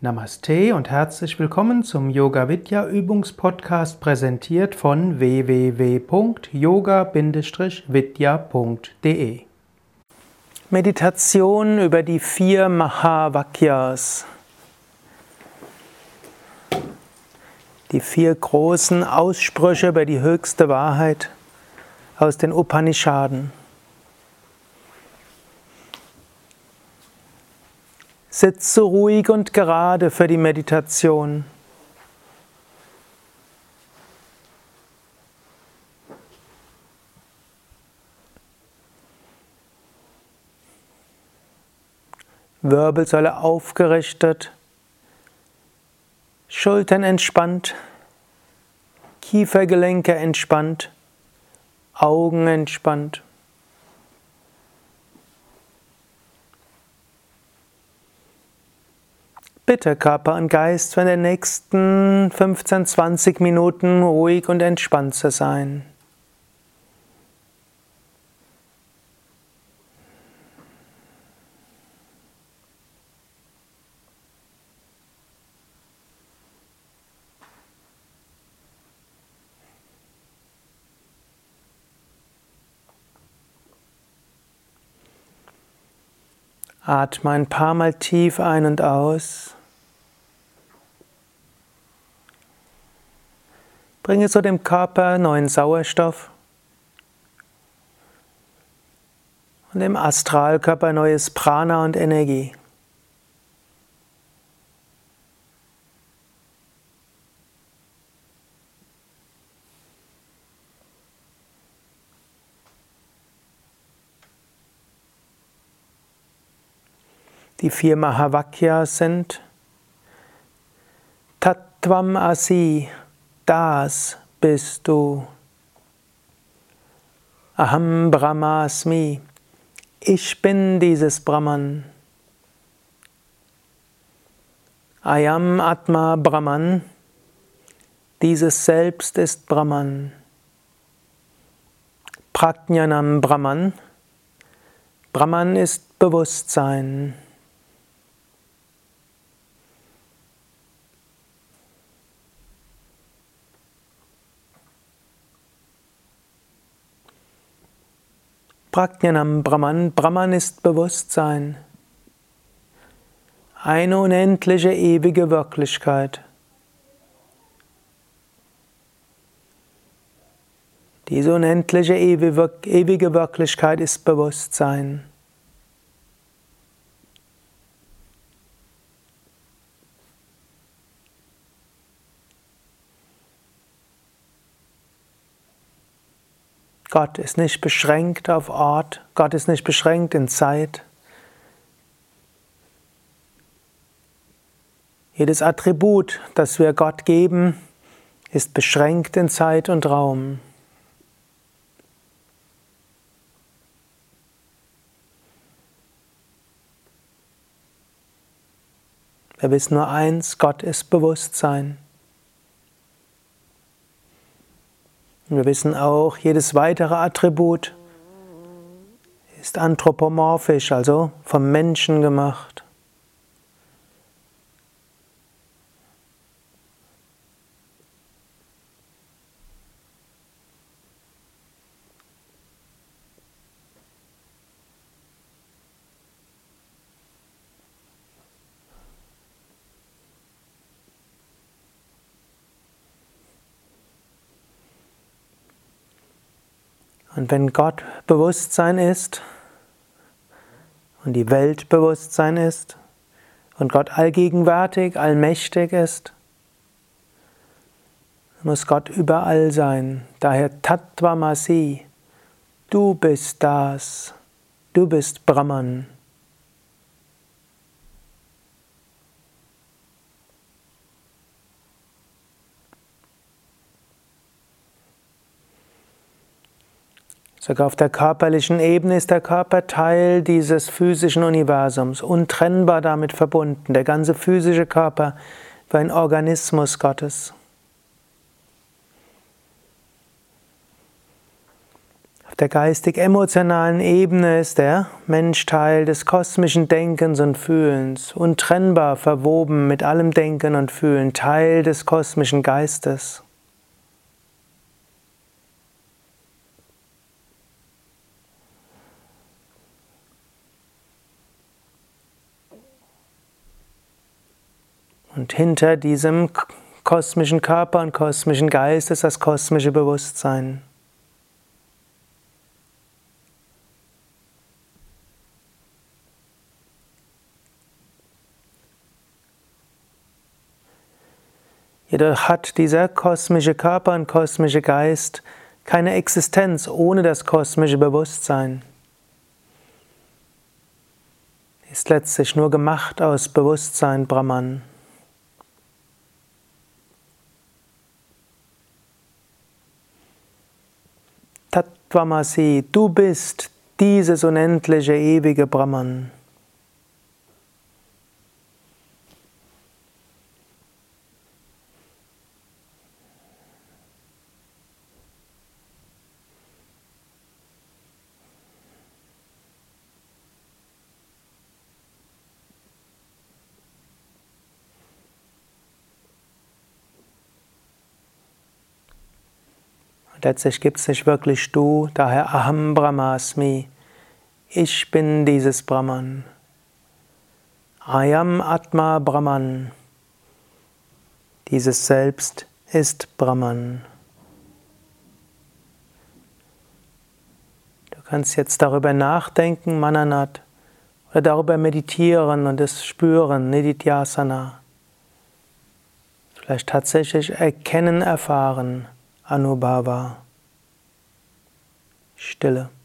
Namaste und herzlich willkommen zum Yoga Vidya Übungspodcast präsentiert von www.yoga-vidya.de. Meditation über die vier Mahavakyas. Die vier großen Aussprüche über die höchste Wahrheit aus den Upanishaden. Sitze ruhig und gerade für die Meditation. Wirbelsäule aufgerichtet, Schultern entspannt, Kiefergelenke entspannt, Augen entspannt. Bitte Körper und Geist für den nächsten 15, 20 Minuten ruhig und entspannt zu sein. Atme ein paar Mal tief ein und aus. Bringe so dem Körper neuen Sauerstoff und dem Astralkörper neues Prana und Energie. Die vier Mahavakyas sind Tattvam Asi, das bist du. Aham Brahmasmi, ich bin dieses Brahman. Ayam Atma Brahman, dieses Selbst ist Brahman. Prajnanam Brahman, Brahman ist Bewusstsein. Prajnanam Brahman. Brahman ist Bewusstsein. Eine unendliche ewige Wirklichkeit. Diese unendliche ewige Wirklichkeit ist Bewusstsein. Gott ist nicht beschränkt auf Ort, Gott ist nicht beschränkt in Zeit. Jedes Attribut, das wir Gott geben, ist beschränkt in Zeit und Raum. Wir wissen nur eins, Gott ist Bewusstsein. Und wir wissen auch, jedes weitere Attribut ist anthropomorphisch, also vom Menschen gemacht. Und wenn Gott Bewusstsein ist und die Welt Bewusstsein ist und Gott allgegenwärtig, allmächtig ist, muss Gott überall sein. Daher Tattvamasi, du bist das, du bist Brahman. Sogar auf der körperlichen Ebene ist der Körper Teil dieses physischen Universums, untrennbar damit verbunden. Der ganze physische Körper wie ein Organismus Gottes. Auf der geistig-emotionalen Ebene ist der Mensch Teil des kosmischen Denkens und Fühlens, untrennbar verwoben mit allem Denken und Fühlen, Teil des kosmischen Geistes. Und hinter diesem kosmischen Körper und kosmischen Geist ist das kosmische Bewusstsein. Jedoch hat dieser kosmische Körper und kosmische Geist keine Existenz ohne das kosmische Bewusstsein. Ist letztlich nur gemacht aus Bewusstsein Brahman. Tattvamasi, du bist dieses unendliche, ewige Brahman. Letztlich gibt es nicht wirklich du, daher Aham Brahmasmi. Ich bin dieses Brahman. Ayam Atma Brahman. Dieses Selbst ist Brahman. Du kannst jetzt darüber nachdenken, Mananat, oder darüber meditieren und es spüren, Nididhyasana. Vielleicht tatsächlich erkennen, erfahren. Anubhava, Stille.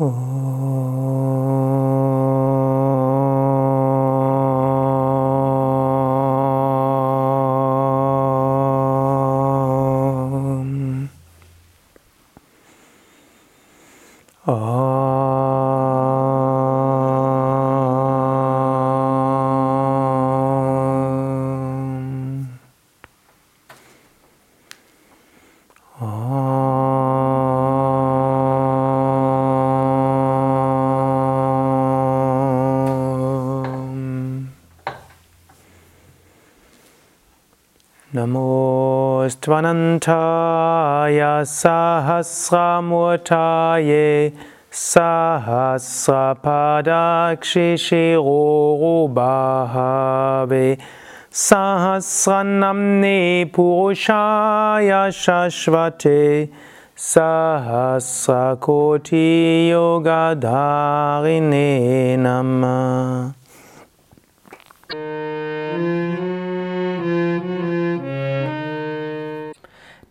Oh. Namaste Sahasramurtaye Sahasrapadakshishirobhave Sahasranamne Purushaya Shashvate Sahasrakoti Yogadharine Namah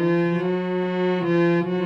Música